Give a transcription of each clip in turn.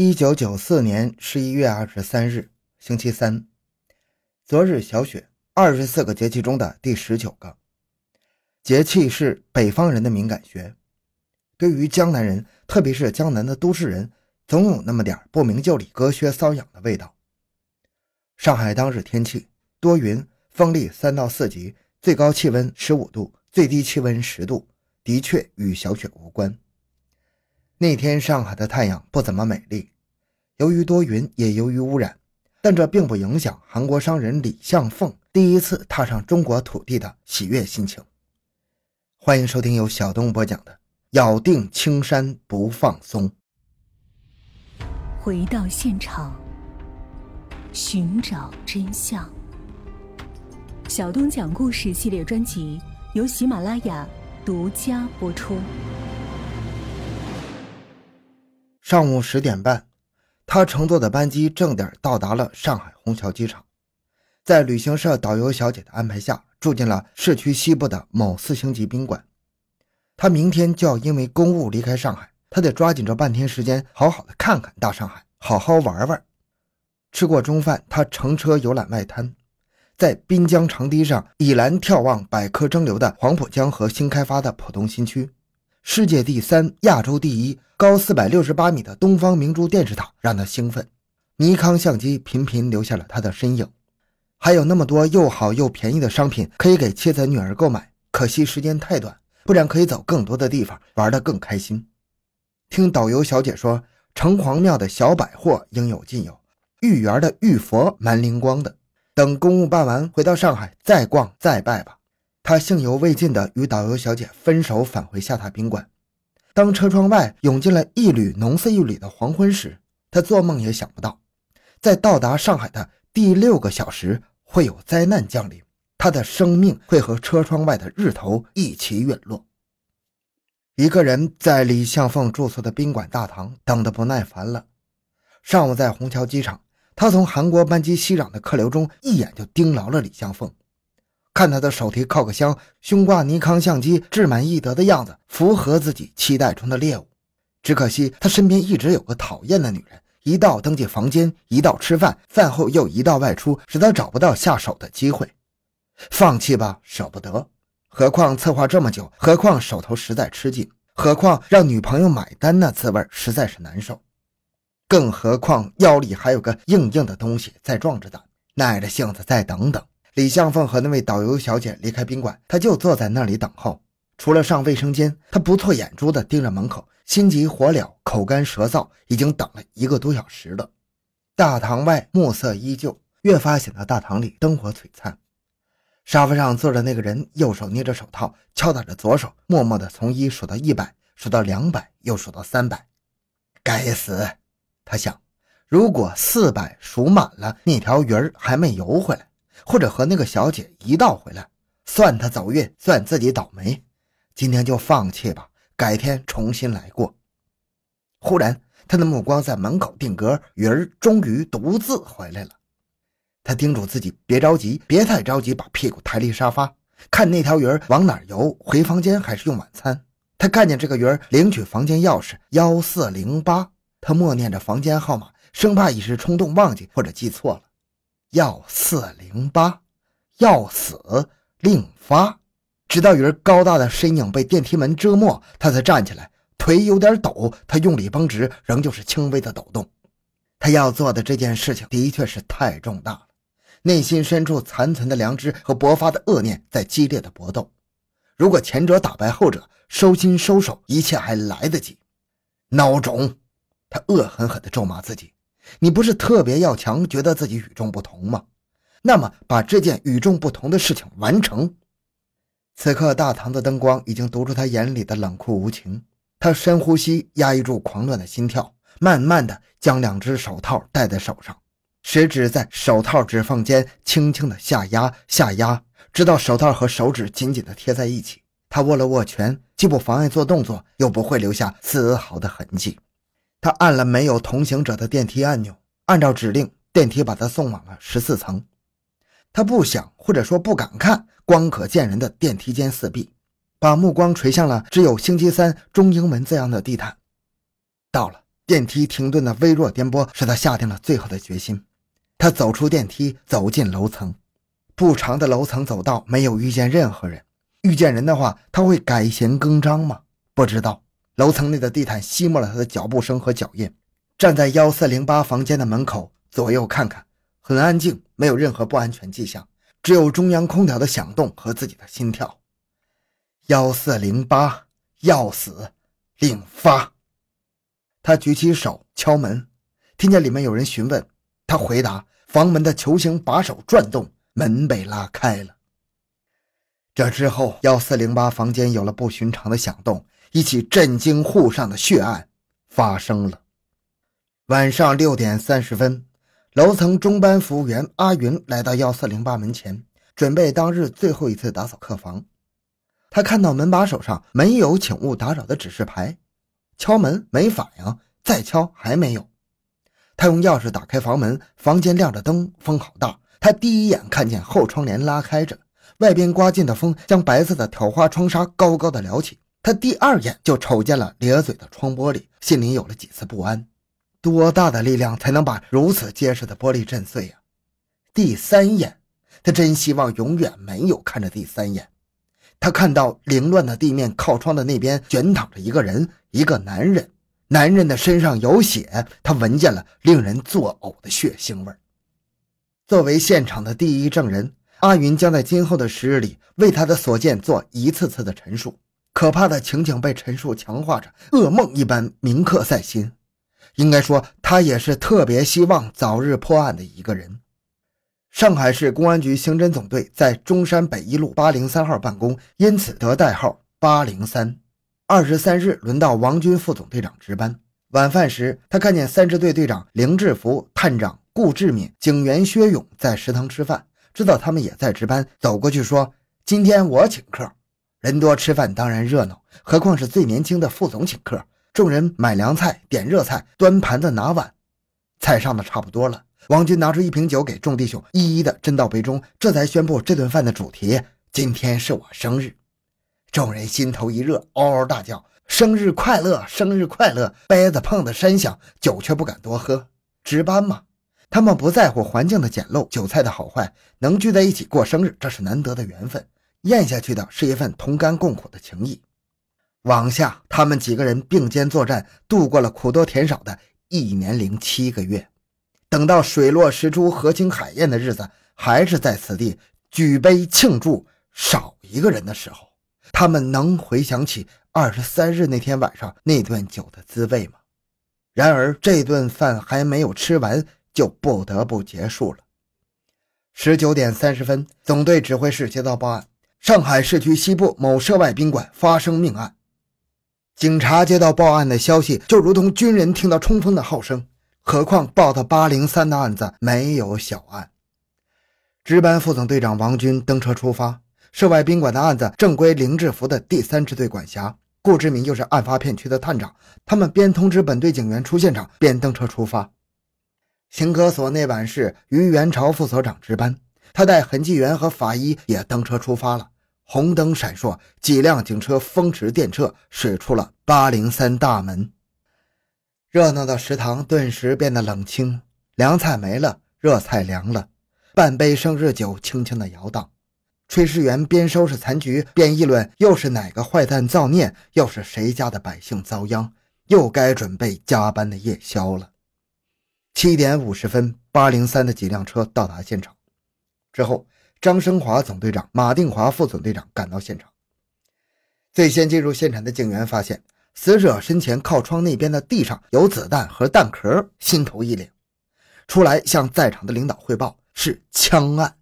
一九九四年十一月二十三日，星期三。昨日小雪，二十四个节气中的第十九个。节气是北方人的敏感穴，对于江南人，特别是江南的都市人，总有那么点不明就里、隔靴搔痒的味道。上海当日天气多云，风力三到四级，最高气温十五度，最低气温十度，的确与小雪无关。那天上海的太阳不怎么美丽，由于多云，也由于污染，但这并不影响韩国商人李相凤第一次踏上中国土地的喜悦心情。欢迎收听由小东播讲的《咬定青山不放松》，回到现场，寻找真相。小东讲故事系列专辑由喜马拉雅独家播出。上午十点半，他乘坐的班机正点到达了上海虹桥机场，在旅行社导游小姐的安排下，住进了市区西部的某四星级宾馆。他明天就要因为公务离开上海，他得抓紧这半天时间，好好的看看大上海，好好玩玩。吃过中饭，他乘车游览外滩，在滨江长堤上倚栏眺望百舸争流的黄浦江和新开发的浦东新区。世界第三、亚洲第一、高四百六十八米的东方明珠电视塔让他兴奋，尼康相机频频留下了他的身影，还有那么多又好又便宜的商品可以给妻子女儿购买。可惜时间太短，不然可以走更多的地方，玩得更开心。听导游小姐说，城隍庙的小百货应有尽有，御园的玉佛蛮灵光的。等公务办完，回到上海再逛再拜吧。他兴犹未尽地与导游小姐分手，返回下榻宾馆。当车窗外涌进了一缕浓似一缕的黄昏时，他做梦也想不到，在到达上海的第六个小时会有灾难降临，他的生命会和车窗外的日头一起陨落。一个人在李向凤住宿的宾馆大堂等得不耐烦了。上午在虹桥机场，他从韩国班机熙攘的客流中一眼就盯牢了李向凤。看他的手提靠个箱，胸挂尼康相机，志满意得的样子，符合自己期待中的猎物。只可惜他身边一直有个讨厌的女人，一到登记房间，一到吃饭，饭后又一道外出，使他找不到下手的机会。放弃吧，舍不得。何况策划这么久，何况手头实在吃紧，何况让女朋友买单那滋味实在是难受。更何况腰里还有个硬硬的东西在壮着胆，耐着性子再等等。李向凤和那位导游小姐离开宾馆，他就坐在那里等候。除了上卫生间，他不错眼珠的盯着门口，心急火燎，口干舌燥，已经等了一个多小时了。大堂外暮色依旧，越发显得大堂里灯火璀璨。沙发上坐着那个人，右手捏着手套，敲打着左手，默默的从一数到一百，数到两百，又数到三百。该死，他想，如果四百数满了，那条鱼儿还没游回来。或者和那个小姐一道回来，算他走运，算自己倒霉。今天就放弃吧，改天重新来过。忽然，他的目光在门口定格，鱼儿终于独自回来了。他叮嘱自己别着急，别太着急，把屁股抬离沙发，看那条鱼儿往哪游，回房间还是用晚餐。他看见这个鱼儿领取房间钥匙幺四零八，他默念着房间号码，生怕一时冲动忘记或者记错了。幺四零八，要死另发。直到鱼儿高大的身影被电梯门遮没，他才站起来，腿有点抖。他用力绷直，仍旧是轻微的抖动。他要做的这件事情的确是太重大了，内心深处残存的良知和勃发的恶念在激烈的搏斗。如果前者打败后者，收心收手，一切还来得及。孬种！他恶狠狠地咒骂自己。你不是特别要强，觉得自己与众不同吗？那么把这件与众不同的事情完成。此刻大堂的灯光已经读出他眼里的冷酷无情。他深呼吸，压抑住狂乱的心跳，慢慢的将两只手套戴在手上，食指在手套指缝间轻轻的下压下压，直到手套和手指紧紧的贴在一起。他握了握拳，既不妨碍做动作，又不会留下丝毫的痕迹。他按了没有同行者的电梯按钮，按照指令，电梯把他送往了十四层。他不想，或者说不敢看光可见人的电梯间四壁，把目光垂向了只有星期三中英文字样的地毯。到了，电梯停顿的微弱颠簸使他下定了最后的决心。他走出电梯，走进楼层。不长的楼层走道没有遇见任何人。遇见人的话，他会改弦更张吗？不知道。楼层内的地毯吸没了他的脚步声和脚印。站在幺四零八房间的门口，左右看看，很安静，没有任何不安全迹象，只有中央空调的响动和自己的心跳。幺四零八，要死，领发。他举起手敲门，听见里面有人询问，他回答：“房门的球形把手转动，门被拉开了。”这之后，幺四零八房间有了不寻常的响动，一起震惊沪上的血案发生了。晚上六点三十分，楼层中班服务员阿云来到幺四零八门前，准备当日最后一次打扫客房。他看到门把手上没有“请勿打扰”的指示牌。敲门没反应，再敲还没有。他用钥匙打开房门，房间亮着灯，风好大。他第一眼看见后窗帘拉开着，外边刮进的风将白色的挑花窗纱高高的撩起。他第二眼就瞅见了咧嘴的窗玻璃，心里有了几丝不安。多大的力量才能把如此结实的玻璃震碎呀？第三眼，他真希望永远没有看着第三眼。他看到凌乱的地面，靠窗的那边卷躺着一个人，一个男人。男人的身上有血，他闻见了令人作呕的血腥味。作为现场的第一证人，阿云将在今后的时日里为他的所见做一次次的陈述。可怕的情景被陈述强化着，噩梦一般铭刻在心。应该说，他也是特别希望早日破案的一个人。上海市公安局刑侦总队在中山北一路八零三号办公，因此得代号八零三。二十三日，轮到王军副总队长值班。晚饭时，他看见三支队队长凌志福、探长顾志敏、警员薛勇在食堂吃饭，知道他们也在值班，走过去说：“今天我请客，人多吃饭当然热闹，何况是最年轻的副总请客。”众人买凉菜、点热菜、端盘子、拿碗，菜上的差不多了。王军拿出一瓶酒给众弟兄一一的斟到杯中，这才宣布这顿饭的主题：今天是我生日。众人心头一热，嗷嗷大叫：“生日快乐！生日快乐！”杯子碰得山响，酒却不敢多喝。值班嘛，他们不在乎环境的简陋、酒菜的好坏，能聚在一起过生日，这是难得的缘分。咽下去的是一份同甘共苦的情谊。往下，他们几个人并肩作战，度过了苦多甜少的一年零七个月。等到水落石出、河清海晏的日子，还是在此地举杯庆祝少一个人的时候，他们能回想起二十三日那天晚上那顿酒的滋味吗？然而，这顿饭还没有吃完，就不得不结束了。十九点三十分，总队指挥室接到报案：上海市区西部某涉外宾馆发生命案。警察接到报案的消息，就如同军人听到冲锋的号声。何况报的八零三的案子没有小案。值班副总队长王军登车出发。涉外宾馆的案子正归林志福的第三支队管辖。顾志明又是案发片区的探长，他们边通知本队警员出现场，边登车出发。刑科所那晚是于元朝副所长值班，他带痕迹员和法医也登车出发了。红灯闪烁，几辆警车风驰电掣驶出了八零三大门。热闹的食堂顿时变得冷清，凉菜没了，热菜凉了，半杯生日酒轻轻的摇荡。炊事员边收拾残局边议论：又是哪个坏蛋造孽？又是谁家的百姓遭殃？又该准备加班的夜宵了。七点五十分，八零三的几辆车到达现场之后，张生华总队长、马定华副总队长赶到现场。最先进入现场的警员发现。死者身前靠窗那边的地上有子弹和弹壳，心头一凛，出来向在场的领导汇报：是枪案。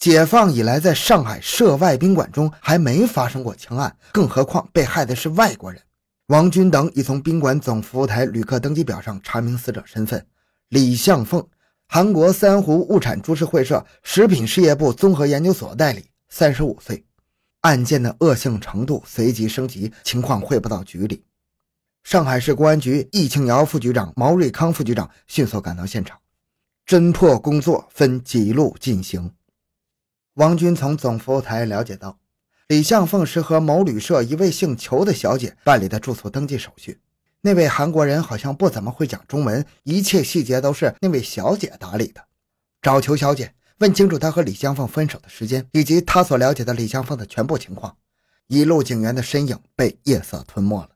解放以来，在上海涉外宾馆中还没发生过枪案，更何况被害的是外国人。王军等已从宾馆总服务台旅客登记表上查明死者身份：李向凤，韩国三湖物产株式会社食品事业部综合研究所代理，三十五岁。案件的恶性程度随即升级，情况汇报到局里。上海市公安局易庆尧副局长、毛瑞康副局长迅速赶到现场，侦破工作分几路进行。王军从总服务台了解到，李向凤是和某旅社一位姓裘的小姐办理的住宿登记手续。那位韩国人好像不怎么会讲中文，一切细节都是那位小姐打理的。找裘小姐，问清楚她和李香凤分手的时间，以及她所了解的李香凤的全部情况。一路警员的身影被夜色吞没了。